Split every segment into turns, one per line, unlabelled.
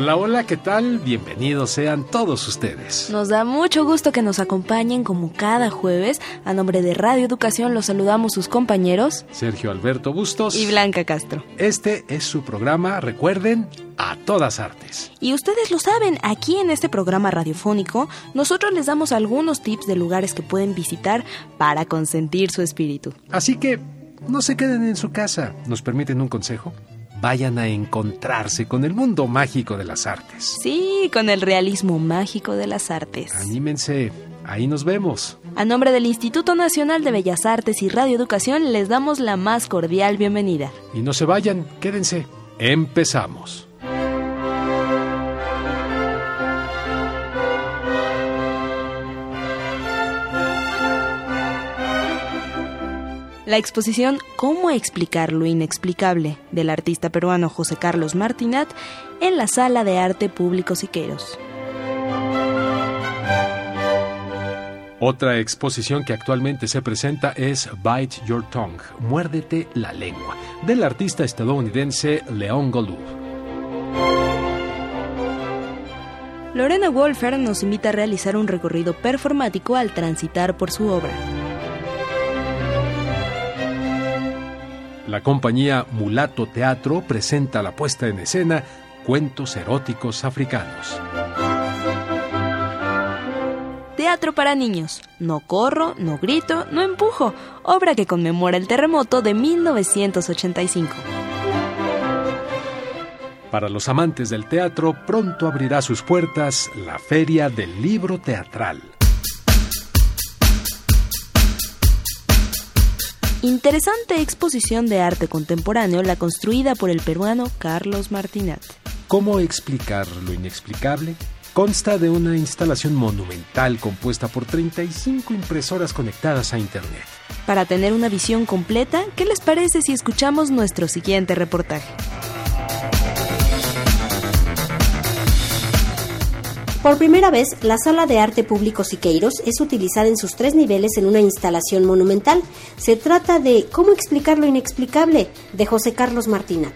Hola, hola, ¿qué tal? Bienvenidos sean todos ustedes.
Nos da mucho gusto que nos acompañen como cada jueves. A nombre de Radio Educación los saludamos sus compañeros
Sergio Alberto Bustos
y Blanca Castro.
Este es su programa, recuerden, a todas artes.
Y ustedes lo saben, aquí en este programa radiofónico, nosotros les damos algunos tips de lugares que pueden visitar para consentir su espíritu.
Así que no se queden en su casa. ¿Nos permiten un consejo? Vayan a encontrarse con el mundo mágico de las artes.
Sí, con el realismo mágico de las artes.
Anímense, ahí nos vemos.
A nombre del Instituto Nacional de Bellas Artes y Radio Educación les damos la más cordial bienvenida.
Y no se vayan, quédense. Empezamos.
La exposición ¿Cómo explicar lo inexplicable? del artista peruano José Carlos Martinat en la Sala de Arte Público Siqueiros.
Otra exposición que actualmente se presenta es Bite Your Tongue, Muérdete la lengua, del artista estadounidense León Golub.
Lorena Wolfer nos invita a realizar un recorrido performático al transitar por su obra.
La compañía Mulato Teatro presenta la puesta en escena Cuentos eróticos africanos.
Teatro para niños. No corro, no grito, no empujo. Obra que conmemora el terremoto de 1985.
Para los amantes del teatro, pronto abrirá sus puertas la Feria del Libro Teatral.
Interesante exposición de arte contemporáneo la construida por el peruano Carlos Martinat.
¿Cómo explicar lo inexplicable? Consta de una instalación monumental compuesta por 35 impresoras conectadas a Internet.
Para tener una visión completa, ¿qué les parece si escuchamos nuestro siguiente reportaje?
Por primera vez, la Sala de Arte Público Siqueiros es utilizada en sus tres niveles en una instalación monumental. Se trata de ¿Cómo explicar lo inexplicable? de José Carlos Martinat.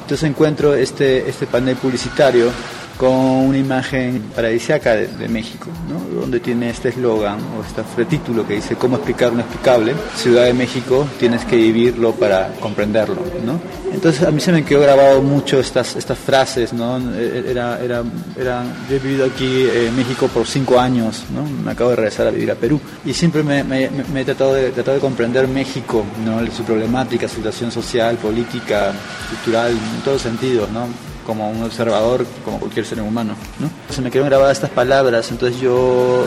Entonces encuentro este, este panel publicitario con una imagen paradisiaca de, México, ¿no? donde tiene este eslogan o este título que dice cómo explicar lo inexplicable. Ciudad de México, tienes que vivirlo para comprenderlo. ¿no? Entonces a mí se me quedó grabado mucho estas, estas frases. ¿no? Era, era, era, yo he vivido aquí en México por cinco años, ¿no? me acabo de regresar a vivir a Perú y siempre me, me, me he tratado de, tratado de comprender México, ¿no? su problemática, su situación social, política, cultural, en todos sentidos. ¿no? Como un observador, como cualquier ser humano. ¿no? Se me quedaron grabadas estas palabras, entonces yo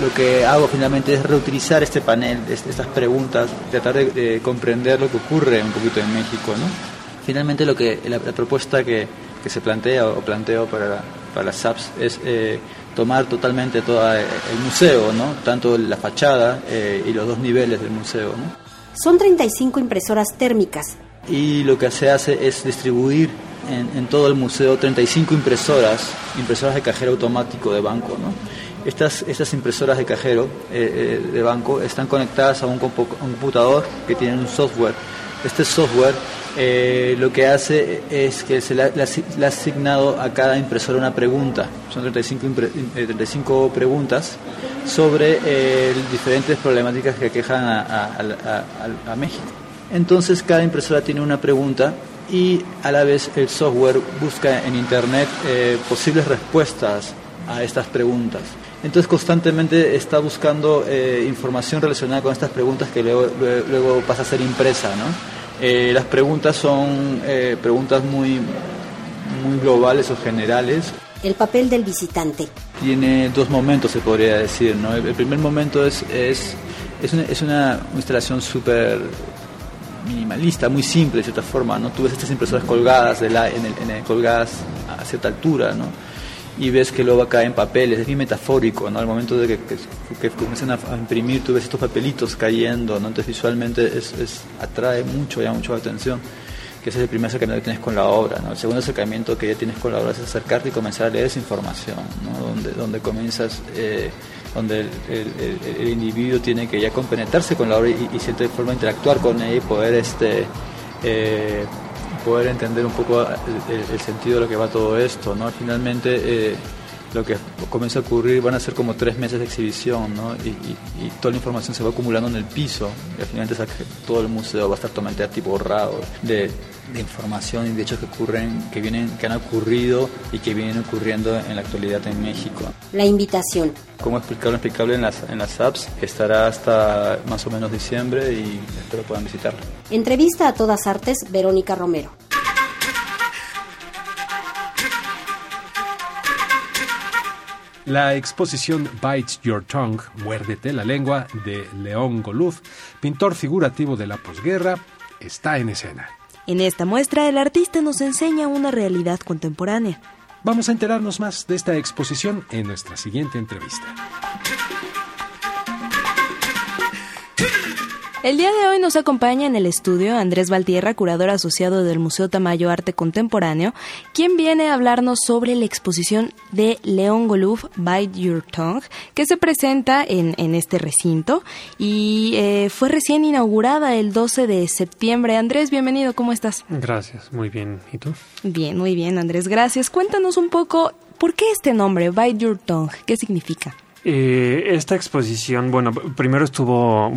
lo que hago finalmente es reutilizar este panel, estas preguntas, tratar de, comprender lo que ocurre un poquito en México. ¿no? Finalmente lo que la, propuesta que, que, se plantea o planteo para, para las SAPs es eh, tomar totalmente todo el museo, ¿no? tanto la fachada eh, y los dos niveles del museo. ¿no?
Son 35 impresoras térmicas.
Y lo que se hace es distribuir en, todo el museo 35 impresoras, impresoras de cajero automático de banco. ¿no? Estas, impresoras de cajero eh, eh, de banco están conectadas a un, computador que tiene un software. Este software eh, lo que hace es que se le, ha asignado a cada impresora una pregunta. Son 35, 35 preguntas sobre diferentes problemáticas que aquejan a México. Entonces cada impresora tiene una pregunta y a la vez el software busca en Internet eh, posibles respuestas a estas preguntas. Entonces constantemente está buscando eh, información relacionada con estas preguntas que luego, luego, pasa a ser impresa. ¿no? Eh, las preguntas son preguntas muy, muy globales o generales.
El papel del visitante.
Tiene dos momentos, se podría decir. ¿no? El, primer momento es, es, es, una, es una instalación súper minimalista, muy simple de cierta forma, ¿no? Tú ves estas impresoras colgadas, de la, en el, colgadas a cierta altura, ¿no? y ves que luego cae en papeles, es bien metafórico, ¿no? Al momento de que, que, comienzan a, imprimir, tú ves estos papelitos cayendo, ¿no? Entonces visualmente es atrae mucho, llama mucho la atención, que ese es el primer acercamiento que tienes con la obra, ¿no? El segundo acercamiento que ya tienes con la obra es acercarte y comenzar a leer esa información, ¿no? Donde, donde comienzas... Eh, donde el, individuo tiene que ya compenetrarse con la obra y, y cierta forma interactuar con ella y poder este eh, poder entender un poco el, sentido de lo que va todo esto, ¿no? Finalmente eh, lo que comienza a ocurrir van a ser como tres meses de exhibición, ¿no? Y, toda la información se va acumulando en el piso y al final todo el museo va a estar totalmente tipo borrado de, de, información y de hechos que ocurren, que vienen, que han ocurrido y que vienen ocurriendo en la actualidad en México.
La invitación.
Cómo explicar lo explicable en las, en las apps, estará hasta más o menos diciembre y espero puedan visitarlo.
Entrevista a todas artes, Verónica Romero.
La exposición Bites Your Tongue, Muérdete la lengua, de León Goluf, pintor figurativo de la posguerra, está en escena.
En esta muestra, el artista nos enseña una realidad contemporánea.
Vamos a enterarnos más de esta exposición en nuestra siguiente entrevista.
El día de hoy nos acompaña en el estudio Andrés Valtierra, curador asociado del Museo Tamayo Arte Contemporáneo, quien viene a hablarnos sobre la exposición de León Goluf, Bite Your Tongue, que se presenta en, en este recinto y eh, fue recién inaugurada el 12 de septiembre. Andrés, bienvenido, ¿cómo estás?
Gracias, muy bien. ¿Y tú?
Bien, muy bien, Andrés, gracias. Cuéntanos un poco, ¿por qué este nombre, Bite Your Tongue? ¿Qué significa?
Eh, esta exposición, bueno, primero estuvo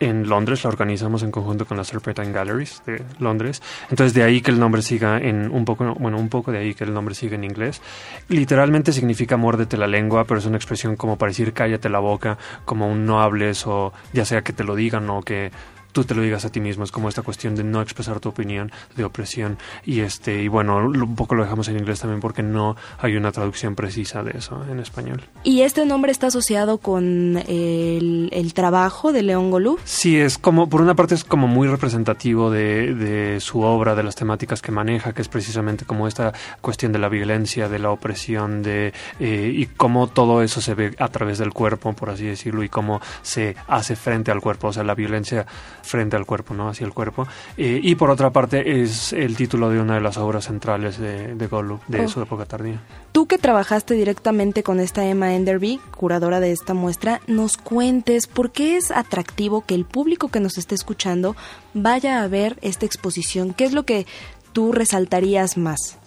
en Londres, la organizamos en conjunto con la Serpentine Galleries de Londres. Entonces de ahí que el nombre siga en un poco, bueno, un poco de ahí que el nombre siga en inglés. Literalmente significa muérdete la lengua, pero es una expresión como para decir cállate la boca, como un no hables o ya sea que te lo digan o que tú te lo digas a ti mismo. Es como esta cuestión de no expresar tu opinión, de opresión. Y este y bueno, un poco lo dejamos en inglés también porque no hay una traducción precisa de eso en español.
¿Y este nombre está asociado con el, el trabajo de León Golú?
Sí, es como, por una parte es como muy representativo de, de su obra, de las temáticas que maneja, que es precisamente como esta cuestión de la violencia, de la opresión, de eh, y cómo todo eso se ve a través del cuerpo, por así decirlo, y cómo se hace frente al cuerpo. O sea, la violencia frente al cuerpo, ¿no? Hacia el cuerpo. Eh, y por otra parte es el título de una de las obras centrales de, de de oh. su época tardía.
Tú que trabajaste directamente con esta Emma Enderby, curadora de esta muestra, nos cuentes por qué es atractivo que el público que nos esté escuchando vaya a ver esta exposición. ¿Qué es lo que tú resaltarías más?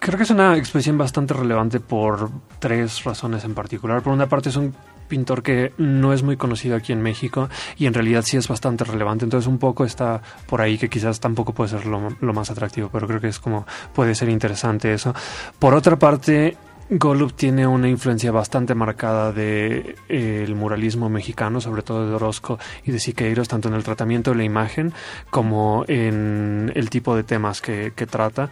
Creo que es una exposición bastante relevante por tres razones en particular. Por una parte es un pintor que no es muy conocido aquí en México y en realidad sí es bastante relevante. Entonces un poco está por ahí que quizás tampoco puede ser lo, más atractivo, pero creo que es como puede ser interesante eso. Por otra parte, Golub tiene una influencia bastante marcada de eh, el muralismo mexicano, sobre todo de Orozco y de Siqueiros, tanto en el tratamiento de la imagen como en el tipo de temas que trata.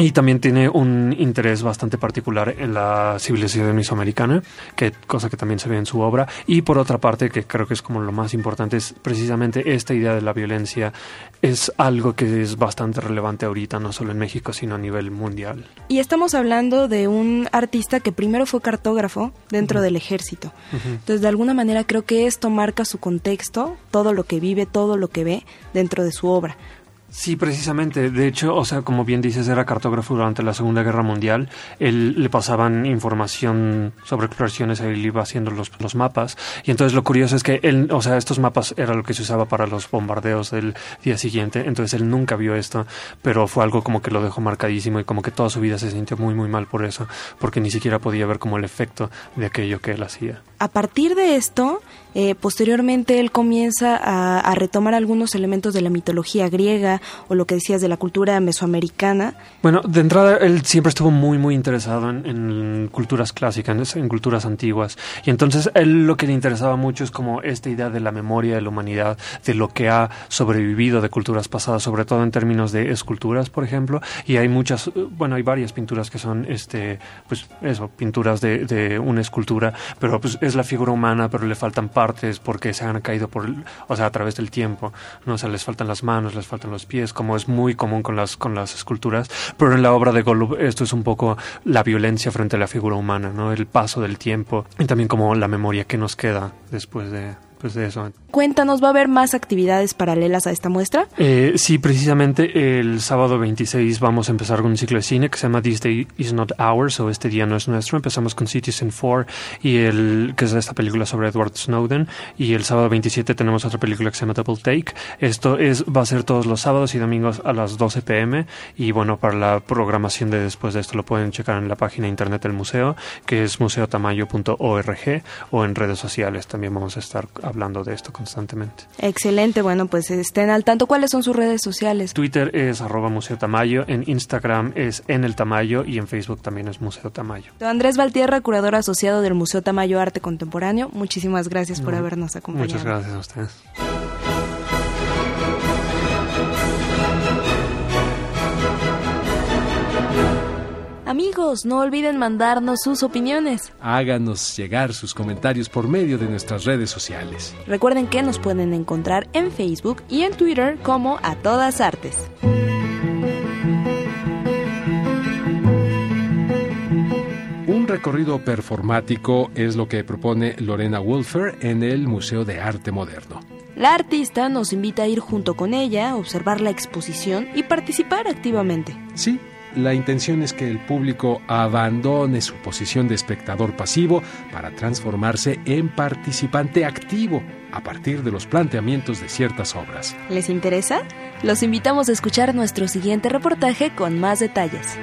Y también tiene un interés bastante particular en la civilización mesoamericana, que, cosa que también se ve en su obra. Y por otra parte, que creo que es como lo más importante, es precisamente esta idea de la violencia. Es algo que es bastante relevante ahorita, no solo en México, sino a nivel mundial.
Y estamos hablando de un artista que primero fue cartógrafo dentro del ejército. Entonces, de alguna manera, creo que esto marca su contexto, todo lo que vive, todo lo que ve dentro de su obra.
Sí, precisamente. De hecho, o sea, como bien dices, era cartógrafo durante la Segunda Guerra Mundial. Él le pasaban información sobre exploraciones, él iba haciendo los, los mapas. Y entonces lo curioso es que él, o sea, estos mapas era lo que se usaba para los bombardeos del día siguiente. Entonces él nunca vio esto, pero fue algo como que lo dejó marcadísimo y como que toda su vida se sintió muy, muy mal por eso, porque ni siquiera podía ver como el efecto de aquello que él hacía.
A partir de esto, eh, posteriormente él comienza a, retomar algunos elementos de la mitología griega o lo que decías de la cultura mesoamericana.
Bueno, de entrada él siempre estuvo muy muy interesado en, culturas clásicas, en, culturas antiguas. Y entonces él lo que le interesaba mucho es como esta idea de la memoria de la humanidad, de lo que ha sobrevivido de culturas pasadas, sobre todo en términos de esculturas, por ejemplo, y hay muchas, bueno, hay varias pinturas que son, este, pues eso, pinturas de, de una escultura, pero pues es la figura humana, pero le faltan partes partes porque se han caído por, o sea, a través del tiempo, ¿no? O sea, les faltan las manos, les faltan los pies, como es muy común con las, con las esculturas, pero en la obra de Golub esto es un poco la violencia frente a la figura humana, ¿no? El paso del tiempo y también como la memoria que nos queda después de, pues de eso.
Cuéntanos, ¿va a haber más actividades paralelas a esta muestra?
Eh, sí, precisamente el sábado 26 vamos a empezar con un ciclo de cine que se llama This Day Is Not Ours o Este Día No Es Nuestro. Empezamos con Citizen 4 y el, que es esta película sobre Edward Snowden y el sábado 27 tenemos otra película que se llama Double Take. Esto es, va a ser todos los sábados y domingos a las 12 pm y bueno, para la programación de después de esto lo pueden checar en la página de internet del museo que es museotamayo.org o en redes sociales también vamos a estar hablando de esto constantemente.
Excelente, bueno, pues estén al tanto. ¿Cuáles son sus redes sociales?
Twitter es arroba Museo Tamayo, en Instagram es en el Tamayo y en Facebook también es Museo Tamayo.
Andrés Valtierra, curador asociado del Museo Tamayo Arte Contemporáneo, muchísimas gracias por habernos acompañado.
Muchas gracias a ustedes.
Amigos, no olviden mandarnos sus opiniones.
Háganos llegar sus comentarios por medio de nuestras redes sociales.
Recuerden que nos pueden encontrar en Facebook y en Twitter como A Todas Artes.
Un recorrido performático es lo que propone Lorena Wolfer en el Museo de Arte Moderno.
La artista nos invita a ir junto con ella, observar la exposición y participar activamente.
Sí, la intención es que el público abandone su posición de espectador pasivo para transformarse en participante activo a partir de los planteamientos de ciertas obras.
¿Les interesa? Los invitamos a escuchar nuestro siguiente reportaje con más detalles.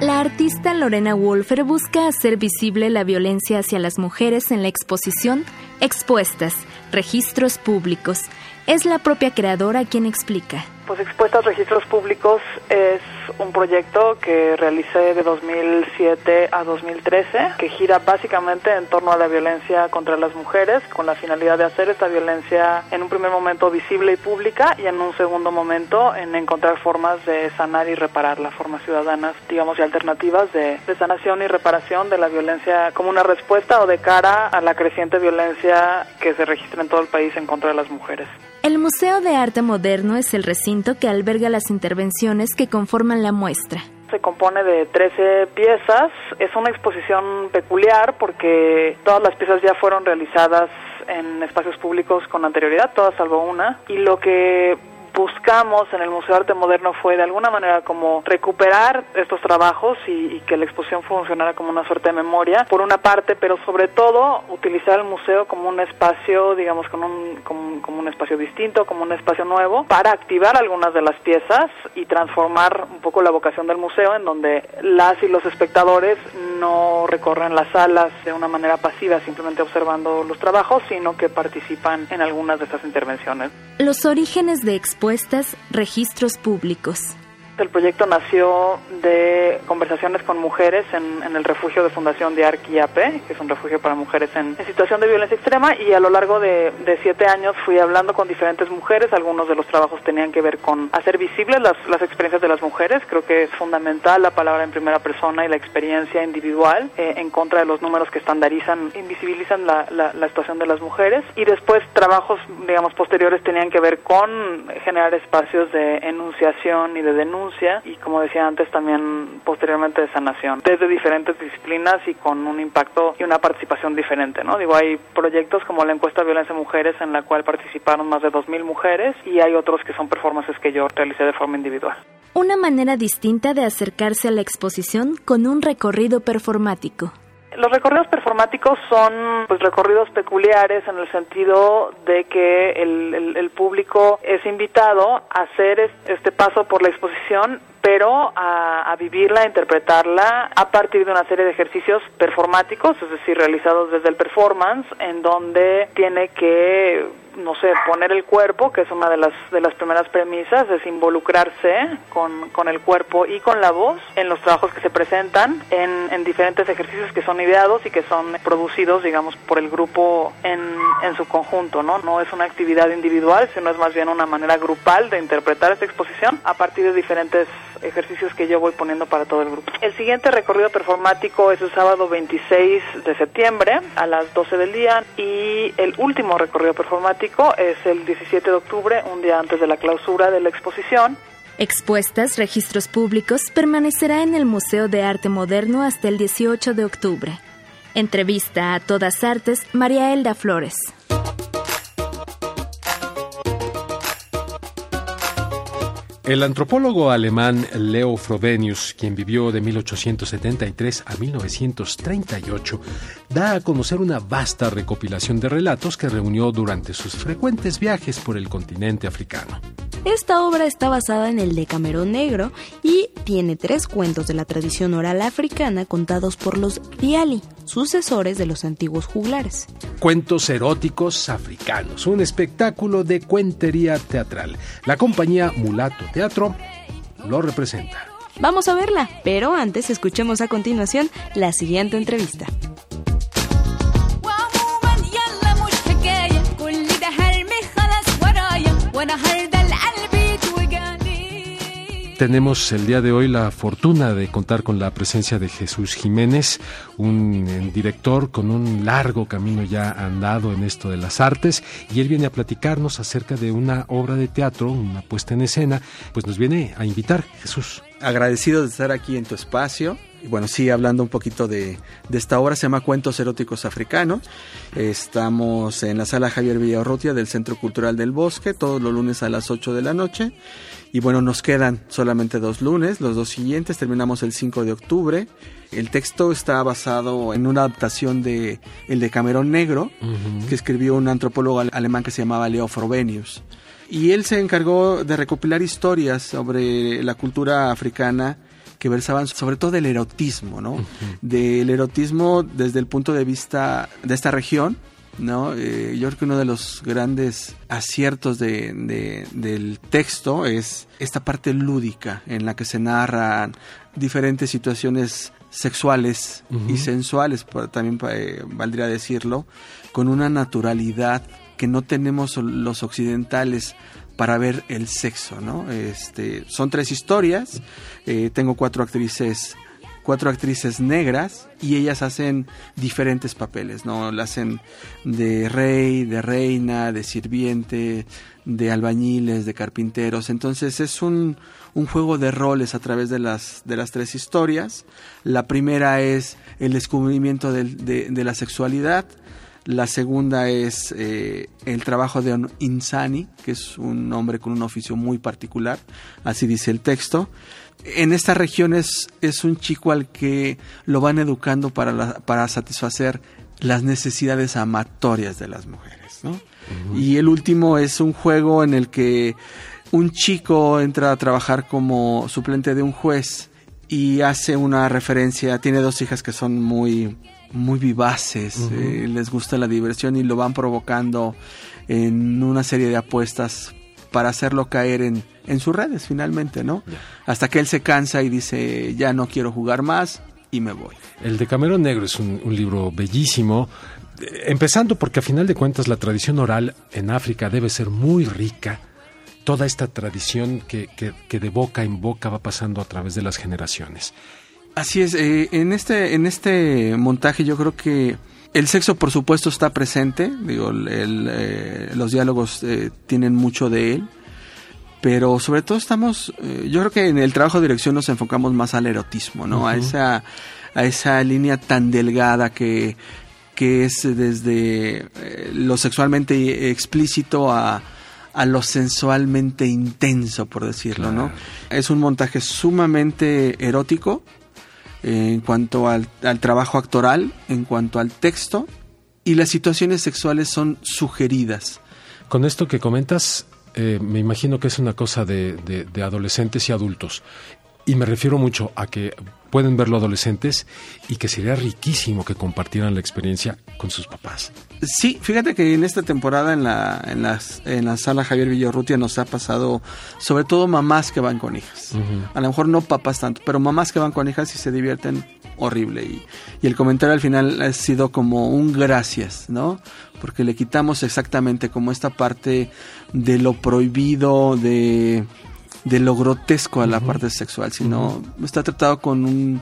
La artista Lorena Wolfer busca hacer visible la violencia hacia las mujeres en la exposición Expuestas, Registros Públicos. Es la propia creadora quien explica.
Pues Expuestas Registros Públicos es un proyecto que realicé de 2007 a 2013 que gira básicamente en torno a la violencia contra las mujeres con la finalidad de hacer esta violencia en un primer momento visible y pública y en un segundo momento en encontrar formas de sanar y reparar las formas ciudadanas, digamos, y alternativas de, de sanación y reparación de la violencia como una respuesta o de cara a la creciente violencia que se registra en todo el país en contra de las mujeres.
El Museo de Arte Moderno es el recinto que alberga las intervenciones que conforman la muestra.
Se compone de 13 piezas. Es una exposición peculiar porque todas las piezas ya fueron realizadas en espacios públicos con anterioridad, todas salvo una. Y lo que buscamos en el Museo de Arte Moderno fue de alguna manera como recuperar estos trabajos y, y, que la exposición funcionara como una suerte de memoria, por una parte, pero sobre todo utilizar el museo como un espacio, digamos, con un, como, como un espacio distinto, como un espacio nuevo, para activar algunas de las piezas y transformar un poco la vocación del museo en donde las y los espectadores no recorren las salas de una manera pasiva, simplemente observando los trabajos, sino que participan en algunas de estas intervenciones.
Los orígenes de expuestas, registros públicos.
El proyecto nació de conversaciones con mujeres en, en el refugio de Fundación de Arquiape, que es un refugio para mujeres en, en, situación de violencia extrema, y a lo largo de, de, siete años fui hablando con diferentes mujeres. Algunos de los trabajos tenían que ver con hacer visibles las, las experiencias de las mujeres. Creo que es fundamental la palabra en primera persona y la experiencia individual eh, en contra de los números que estandarizan, invisibilizan la, la, la situación de las mujeres. Y después trabajos, digamos, posteriores tenían que ver con generar espacios de enunciación y de denuncia y como decía antes también posteriormente de sanación desde diferentes disciplinas y con un impacto y una participación diferente, ¿no? Digo, hay proyectos como la encuesta de violencia mujeres en la cual participaron más de 2.000 mujeres y hay otros que son performances que yo realicé de forma individual.
Una manera distinta de acercarse a la exposición con un recorrido performático.
Los recorridos performáticos son pues recorridos peculiares en el sentido de que el, el, el, público es invitado a hacer este paso por la exposición pero a, a, vivirla, a interpretarla a partir de una serie de ejercicios performáticos, es decir, realizados desde el performance, en donde tiene que no sé, poner el cuerpo, que es una de las de las primeras premisas, es involucrarse con, con el cuerpo y con la voz en los trabajos que se presentan, en, en diferentes ejercicios que son ideados y que son producidos, digamos, por el grupo en, en su conjunto, ¿no? No es una actividad individual, sino es más bien una manera grupal de interpretar esta exposición a partir de diferentes ejercicios que yo voy poniendo para todo el grupo. El siguiente recorrido performático es el sábado 26 de septiembre a las 12 del día y el último recorrido performático es el 17 de octubre, un día antes de la clausura de la exposición.
Expuestas Registros Públicos permanecerá en el Museo de Arte Moderno hasta el 18 de octubre. Entrevista a Todas Artes, María Elda Flores.
El antropólogo alemán Leo Frobenius, quien vivió de 1873 a 1938, da a conocer una vasta recopilación de relatos que reunió durante sus frecuentes viajes por el continente africano.
Esta obra está basada en el Decamerón Negro y tiene tres cuentos de la tradición oral africana contados por los Diali, sucesores de los antiguos juglares.
Cuentos eróticos africanos, un espectáculo de cuentería teatral. La compañía Mulato Teatro lo representa.
Vamos a verla, pero antes escuchemos a continuación la siguiente entrevista.
Tenemos el día de hoy la fortuna de contar con la presencia de Jesús Jiménez, un eh, director con un largo camino ya andado en esto de las artes, y él viene a platicarnos acerca de una obra de teatro, una puesta en escena, pues nos viene a invitar, Jesús.
Agradecido de estar aquí en tu espacio. Bueno, sí, hablando un poquito de, de, esta obra, se llama Cuentos Eróticos Africanos. Estamos en la sala Javier Villarrotia del Centro Cultural del Bosque, todos los lunes a las 8 de la noche. Y bueno, nos quedan solamente dos lunes, los dos siguientes, terminamos el 5 de octubre. El texto está basado en una adaptación de El de Camerón Negro, que escribió un antropólogo alemán que se llamaba Leo Frobenius. Y él se encargó de recopilar historias sobre la cultura africana que versaban sobre todo del erotismo, ¿no? Del erotismo desde el punto de vista de esta región, ¿no? Eh, yo creo que uno de los grandes aciertos de, del texto es esta parte lúdica en la que se narran diferentes situaciones sexuales y sensuales, también eh, valdría decirlo, con una naturalidad que no tenemos los occidentales para ver el sexo, ¿no? Este, son tres historias, eh, tengo cuatro actrices cuatro actrices negras y ellas hacen diferentes papeles, ¿no? La hacen de rey, de reina, de sirviente, de albañiles, de carpinteros. Entonces es un, un juego de roles a través de las, de las tres historias. La primera es el descubrimiento de, de, la sexualidad. La segunda es eh, el trabajo de Insani, que es un hombre con un oficio muy particular, así dice el texto en estas regiones es un chico al que lo van educando para, para satisfacer las necesidades amatorias de las mujeres, ¿no? Y el último es un juego en el que un chico entra a trabajar como suplente de un juez y hace una referencia, tiene dos hijas que son muy muy vivaces, eh, les gusta la diversión y lo van provocando en una serie de apuestas para hacerlo caer en, en sus redes finalmente, ¿no? Hasta que él se cansa y dice, ya no quiero jugar más y me voy.
El de Camerón Negro es un, libro bellísimo, empezando porque a final de cuentas la tradición oral en África debe ser muy rica. Toda esta tradición que, que, de boca en boca va pasando a través de las generaciones.
Así es, eh, en, este, en este montaje yo creo que el sexo, por supuesto, está presente. Digo, eh, los diálogos eh, tienen mucho de él. Pero sobre todo estamos, eh, yo creo que en el trabajo de dirección nos enfocamos más al erotismo, ¿no? A esa, a esa línea tan delgada que, que es desde lo sexualmente explícito a, a lo sensualmente intenso, por decirlo, ¿no? Es un montaje sumamente erótico, en cuanto al, trabajo actoral, en cuanto al texto, y las situaciones sexuales son sugeridas.
Con esto que comentas, eh, me imagino que es una cosa de, de, adolescentes y adultos. Y me refiero mucho a que pueden verlo adolescentes y que sería riquísimo que compartieran la experiencia con sus papás.
Sí, fíjate que en esta temporada en la, en en la sala Javier Villarrutia nos ha pasado sobre todo mamás que van con hijas. A lo mejor no papás tanto, pero mamás que van con hijas y se divierten horrible. Y, y el comentario al final ha sido como un gracias, ¿no? Porque le quitamos exactamente como esta parte de lo prohibido, de de lo grotesco a la parte sexual, sino está tratado con un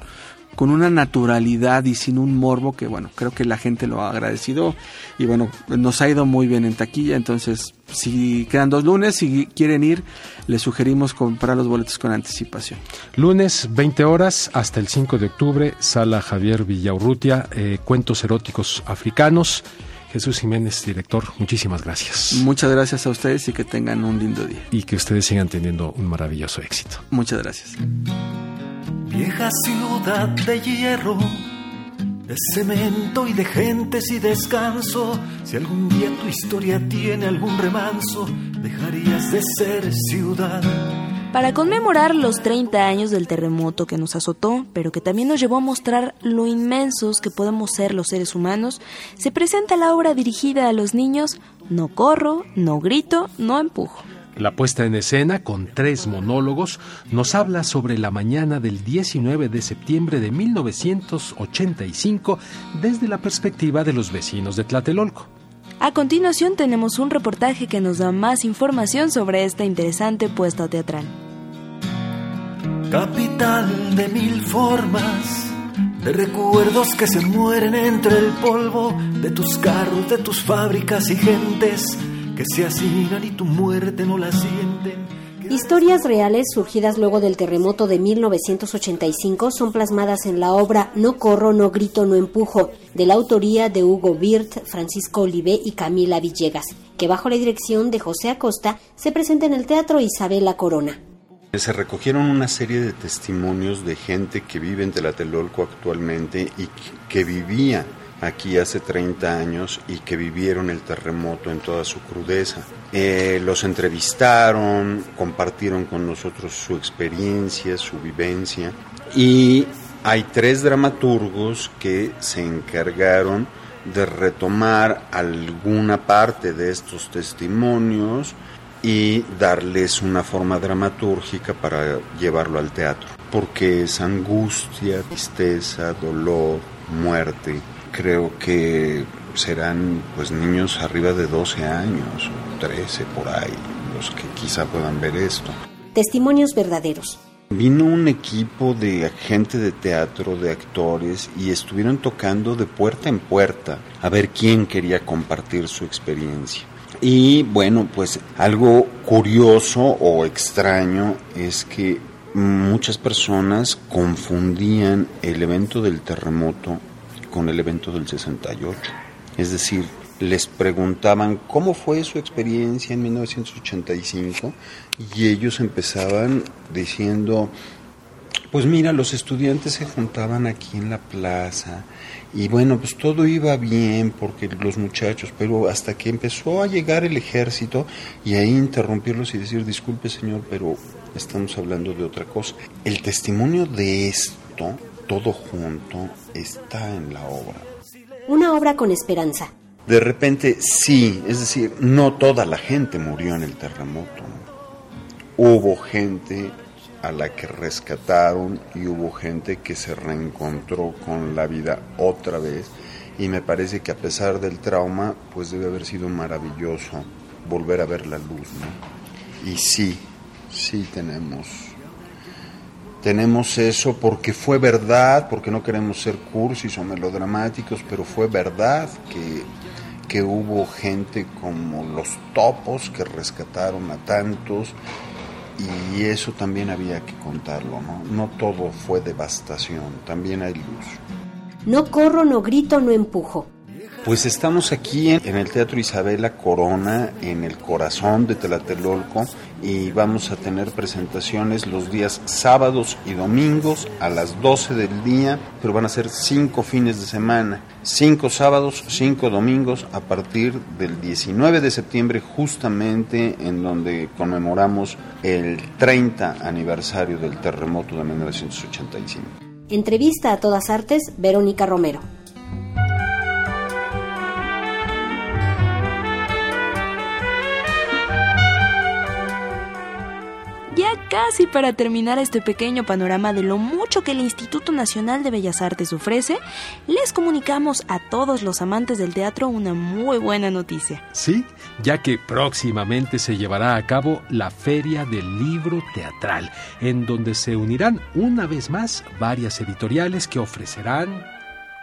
con una naturalidad y sin un morbo que bueno, creo que la gente lo ha agradecido y bueno, nos ha ido muy bien en taquilla, entonces si quedan dos lunes, si quieren ir, les sugerimos comprar los boletos con anticipación.
Lunes 20 horas hasta el 5 de octubre, Sala Javier Villaurrutia, eh, Cuentos Eróticos Africanos. Jesús Jiménez, director, muchísimas gracias.
Muchas gracias a ustedes y que tengan un lindo día.
Y que ustedes sigan teniendo un maravilloso éxito.
Muchas gracias.
Vieja ciudad de hierro, de cemento y de gentes y descanso. Si algún día tu historia tiene algún remanso, dejarías de ser ciudad.
Para conmemorar los 30 años del terremoto que nos azotó, pero que también nos llevó a mostrar lo inmensos que podemos ser los seres humanos, se presenta la obra dirigida a los niños No corro, no grito, no empujo.
La puesta en escena, con tres monólogos, nos habla sobre la mañana del 19 de septiembre de 1985 desde la perspectiva de los vecinos de Tlatelolco.
A continuación tenemos un reportaje que nos da más información sobre esta interesante puesta teatral.
Capital de mil formas, de recuerdos que se mueren entre el polvo, de tus carros, de tus fábricas y gentes que se hacinan y tu muerte no la sienten.
Historias reales surgidas luego del terremoto de 1985 son plasmadas en la obra No corro, no grito, no empujo, de la autoría de Hugo Wirth, Francisco Olivé y Camila Villegas, que bajo la dirección de José Acosta se presenta en el Teatro Isabela Corona.
Se recogieron una serie de testimonios de gente que vive en Tlatelolco actualmente y que vivía aquí hace 30 años y que vivieron el terremoto en toda su crudeza. Eh, los entrevistaron, compartieron con nosotros su experiencia, su vivencia y hay tres dramaturgos que se encargaron de retomar alguna parte de estos testimonios y darles una forma dramatúrgica para llevarlo al teatro, porque es angustia, tristeza, dolor, muerte. Creo que serán pues niños arriba de 12 años, 13 por ahí, los que quizá puedan ver esto.
Testimonios verdaderos.
Vino un equipo de gente de teatro, de actores, y estuvieron tocando de puerta en puerta a ver quién quería compartir su experiencia. Y bueno, pues algo curioso o extraño es que muchas personas confundían el evento del terremoto con el evento del 68. Es decir, les preguntaban cómo fue su experiencia en 1985 y ellos empezaban diciendo, pues mira, los estudiantes se juntaban aquí en la plaza y bueno, pues todo iba bien porque los muchachos, pero hasta que empezó a llegar el ejército y ahí interrumpirlos y decir, disculpe señor, pero estamos hablando de otra cosa. El testimonio de esto, todo junto, está en la obra.
Una obra con esperanza.
De repente, sí, es decir, no toda la gente murió en el terremoto. Hubo gente a la que rescataron y hubo gente que se reencontró con la vida otra vez y me parece que a pesar del trauma pues debe haber sido maravilloso volver a ver la luz, ¿no? Y sí, sí tenemos tenemos eso porque fue verdad, porque no queremos ser cursis o melodramáticos, pero fue verdad que, que hubo gente como los topos que rescataron a tantos y eso también había que contarlo, ¿no? No todo fue devastación, también hay luz.
No corro, no grito, no empujo.
Pues estamos aquí en, el Teatro Isabela Corona, en el corazón de Tlatelolco, y vamos a tener presentaciones los días sábados y domingos a las 12 del día, pero van a ser cinco fines de semana, cinco sábados, cinco domingos, a partir del 19 de septiembre, justamente en donde conmemoramos el 30 aniversario del terremoto de 1985.
Entrevista a todas artes, Verónica Romero.
Casi para terminar este pequeño panorama de lo mucho que el Instituto Nacional de Bellas Artes ofrece, les comunicamos a todos los amantes del teatro una muy buena noticia.
Sí, ya que próximamente se llevará a cabo la Feria del Libro Teatral, en donde se unirán una vez más varias editoriales que ofrecerán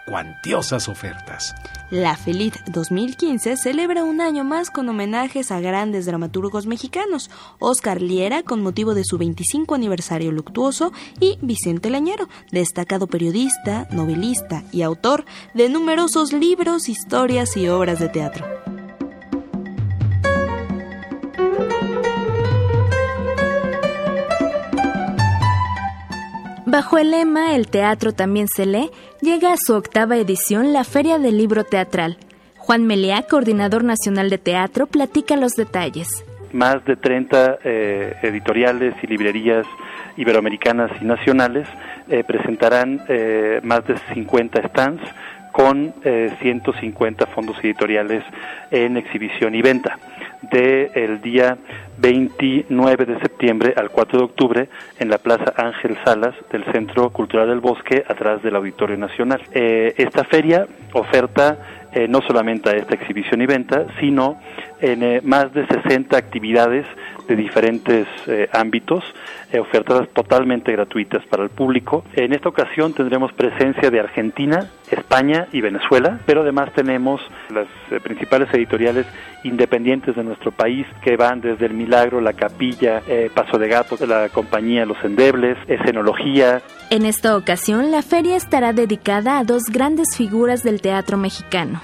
cuantiosas ofertas.
La Feliz 2015 celebra un año más con homenajes a grandes dramaturgos mexicanos, Oscar Liera con motivo de su 25 aniversario luctuoso y Vicente Leñero, destacado periodista, novelista y autor de numerosos libros, historias y obras de teatro.
Bajo el lema El teatro también se lee, llega a su octava edición la Feria del Libro Teatral. Juan Meliá, coordinador nacional de teatro, platica los detalles.
Más de 30 eh, editoriales y librerías iberoamericanas y nacionales eh, presentarán eh, más de 50 stands con 150 fondos editoriales en exhibición y venta del día 29 de septiembre al 4 de octubre en la Plaza Ángel Salas del Centro Cultural del Bosque, atrás del Auditorio Nacional. Eh, esta feria oferta eh, no solamente a esta exhibición y venta, sino en eh, más de 60 actividades de diferentes eh, ámbitos, eh, ofertadas totalmente gratuitas para el público. En esta ocasión tendremos presencia de Argentina, España y Venezuela, pero además tenemos las eh, principales editoriales independientes de nuestro país que van desde El Milagro, La Capilla, Paso de Gato, la compañía Los Endebles, Escenología.
En esta ocasión, la feria estará dedicada a dos grandes figuras del teatro mexicano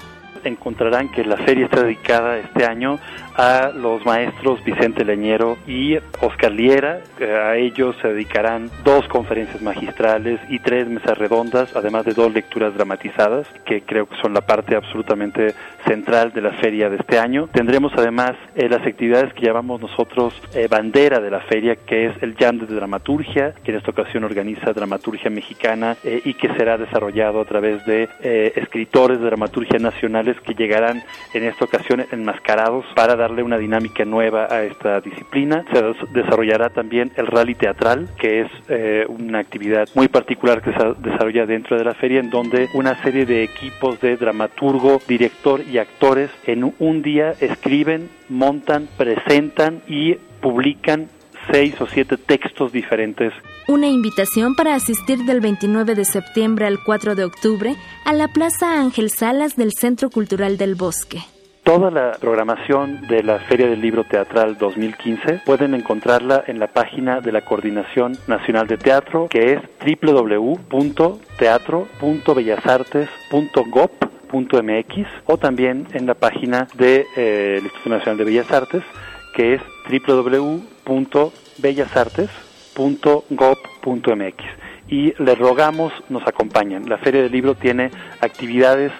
encontrarán que la feria está dedicada este año a los maestros Vicente Leñero y Oscar Liera. A ellos se dedicarán dos conferencias magistrales y tres mesas redondas, además de dos lecturas dramatizadas, que creo que son la parte absolutamente central de la feria de este año. Tendremos además eh, las actividades que llamamos nosotros eh, bandera de la feria, que es el Jam de Dramaturgia, que en esta ocasión organiza Dramaturgia Mexicana eh, y que será desarrollado a través de escritores de dramaturgia nacionales que llegarán en esta ocasión enmascarados para darle una dinámica nueva a esta disciplina. Se desarrollará también el rally teatral, que es eh, una actividad muy particular que se desarrolla dentro de la feria, en donde una serie de equipos de dramaturgo, director y actores en un día escriben, montan, presentan y publican seis o siete textos diferentes.
Una invitación para asistir del 29 de septiembre al 4 de octubre a la Plaza Ángel Salas del Centro Cultural del Bosque.
Toda la programación de la Feria del Libro Teatral 2015 pueden encontrarla en la página de la Coordinación Nacional de Teatro, que es www.teatro.bellasartes.gov.mx o también en la página del de, eh, Instituto Nacional de Bellas Artes, que es www.bellasartes.gov.mx y les rogamos nos acompañen. La Feria del Libro tiene actividades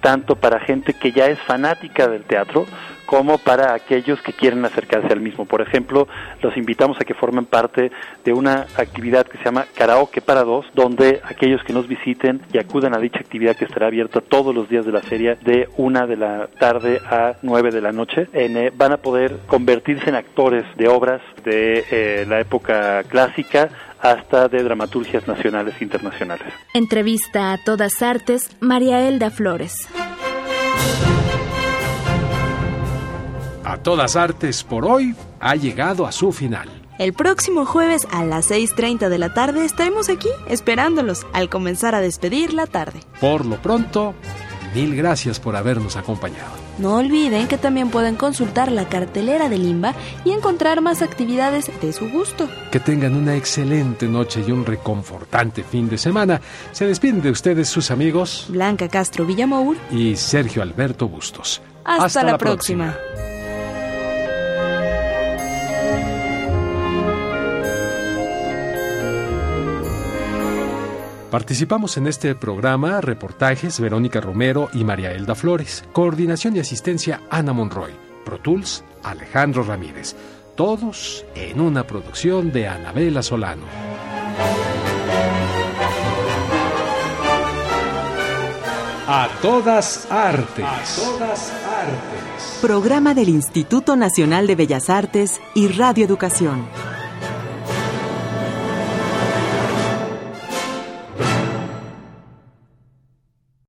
tanto para gente que ya es fanática del teatro como para aquellos que quieren acercarse al mismo. Por ejemplo, los invitamos a que formen parte de una actividad que se llama Karaoke para dos, donde aquellos que nos visiten y acudan a dicha actividad que estará abierta todos los días de la feria de una de la tarde a nueve de la noche, eh, van a poder convertirse en actores de obras de eh, la época clásica hasta de dramaturgias nacionales e internacionales.
Entrevista a todas artes, María Elda Flores.
A todas artes por hoy ha llegado a su final.
El próximo jueves a las 6.30 de la tarde estaremos aquí esperándolos al comenzar a despedir la tarde.
Por lo pronto, Mil gracias por habernos acompañado.
No olviden que también pueden consultar la cartelera de Limba y encontrar más actividades de su gusto.
Que tengan una excelente noche y un reconfortante fin de semana. Se despiden de ustedes sus amigos
Blanca Castro Villamour
y Sergio Alberto Bustos.
Hasta, la, próxima.
Participamos en este programa reportajes Verónica Romero y María Elda Flores, coordinación y asistencia Ana Monroy, Pro Tools Alejandro Ramírez, todos en una producción de Anabela Solano. A todas artes. A todas
artes. Programa del Instituto Nacional de Bellas Artes y Radio Educación.